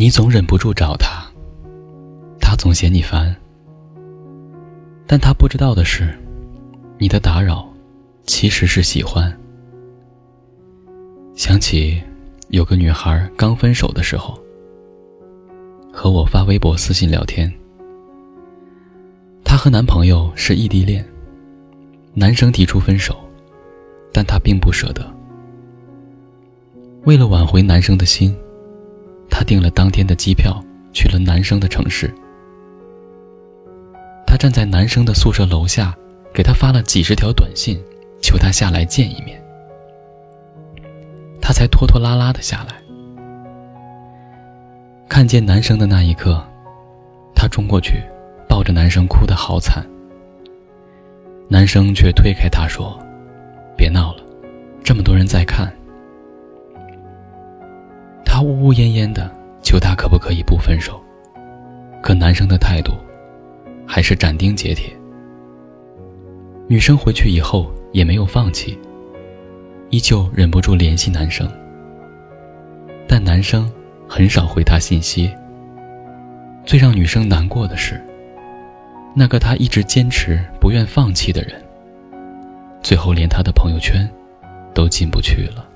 你总忍不住找他，他总嫌你烦。但他不知道的是，你的打扰其实是喜欢。想起有个女孩刚分手的时候，和我发微博私信聊天。她和男朋友是异地恋，男生提出分手，但她并不舍得。为了挽回男生的心。她订了当天的机票，去了男生的城市。她站在男生的宿舍楼下，给他发了几十条短信，求他下来见一面。他才拖拖拉拉的下来。看见男生的那一刻，他冲过去，抱着男生哭得好惨。男生却推开她说：“别闹了，这么多人在看。”他呜呜咽咽的求他可不可以不分手，可男生的态度还是斩钉截铁。女生回去以后也没有放弃，依旧忍不住联系男生，但男生很少回她信息。最让女生难过的是，那个她一直坚持不愿放弃的人，最后连他的朋友圈都进不去了。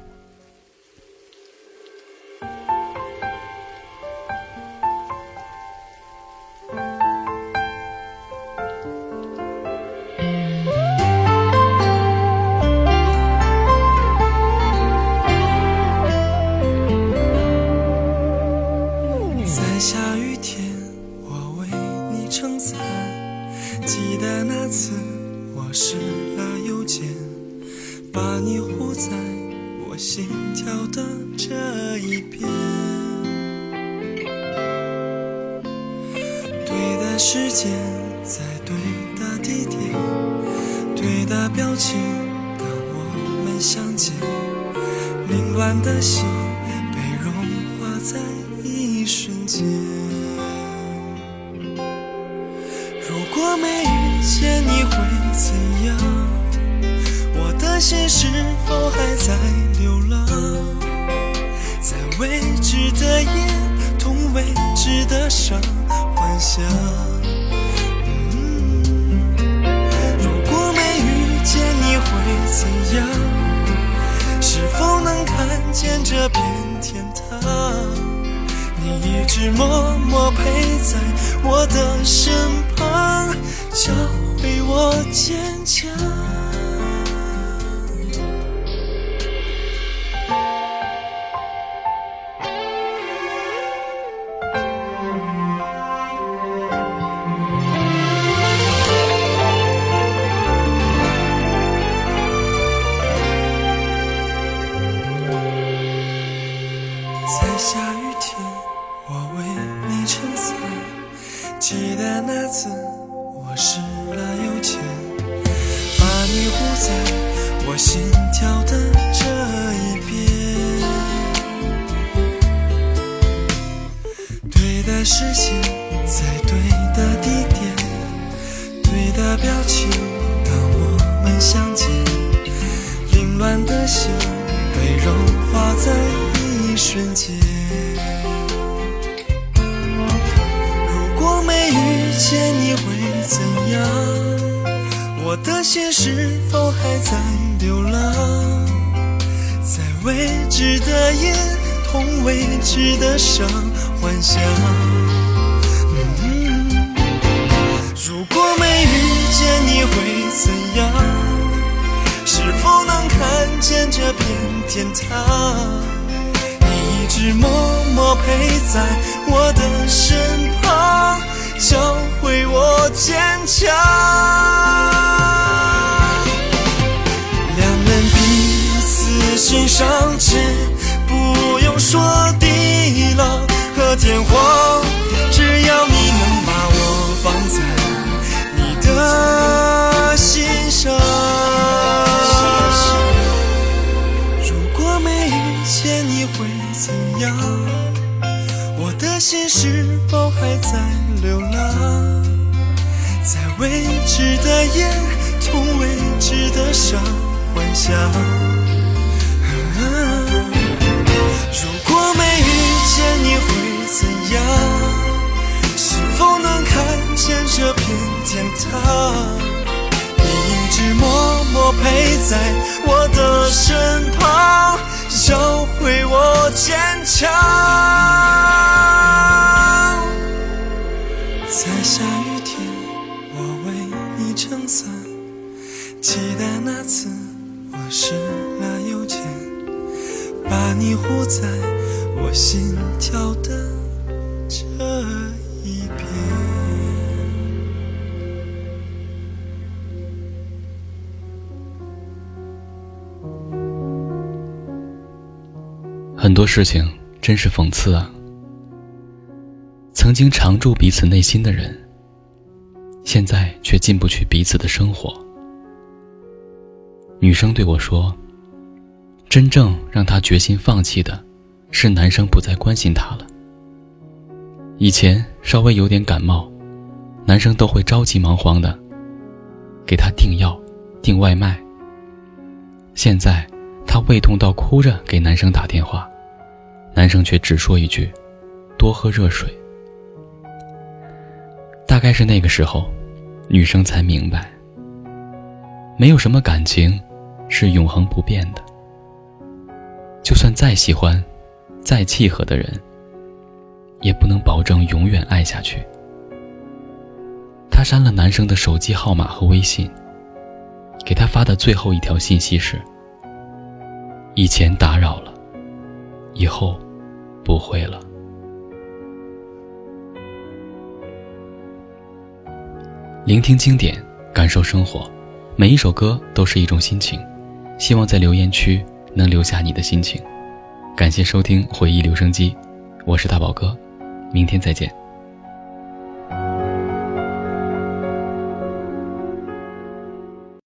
在下雨天，我为你撑伞。记得那次我湿了又捡把你护在我心跳的这一边，对的时间，在对的地点，对的表情，当我们相见，凌乱的心被融化在你会怎样？我的心是否还在流浪，在未知的夜，同未知的伤，幻想。如果没遇见你会怎样？是否能看见这片天堂？你一直默默陪在我的身旁，陪我坚强。在下雨天，我为你撑伞，记得那次。我是拉又牵，把你护在我心跳的这一边，对的视线，在对的地点，对的表情，当我们相见，凌乱的心被融化在一瞬间。我的心是否还在流浪，在未知的夜，同未知的伤，幻想。如果没遇见你会怎样？是否能看见这片天堂？你一直默默陪在我的身旁，教会我坚强。上牵，不用说地老和天荒，只要你能把我放在你的心上。如果没遇见你会怎样？我的心是否还在流浪？在未知的夜，从未知的伤幻想。见他，你一直默默陪在我的身旁，教会我坚强。在下雨天，我为你撑伞，记得那次我失了邮件，把你护在我心跳的这一边。很多事情真是讽刺啊！曾经常驻彼此内心的人，现在却进不去彼此的生活。女生对我说：“真正让她决心放弃的，是男生不再关心她了。以前稍微有点感冒，男生都会着急忙慌的给她订药、订外卖。现在她胃痛到哭着给男生打电话。”男生却只说一句：“多喝热水。”大概是那个时候，女生才明白，没有什么感情是永恒不变的。就算再喜欢、再契合的人，也不能保证永远爱下去。她删了男生的手机号码和微信，给他发的最后一条信息是：“以前打扰了。”以后，不会了。聆听经典，感受生活，每一首歌都是一种心情。希望在留言区能留下你的心情。感谢收听回忆留声机，我是大宝哥，明天再见。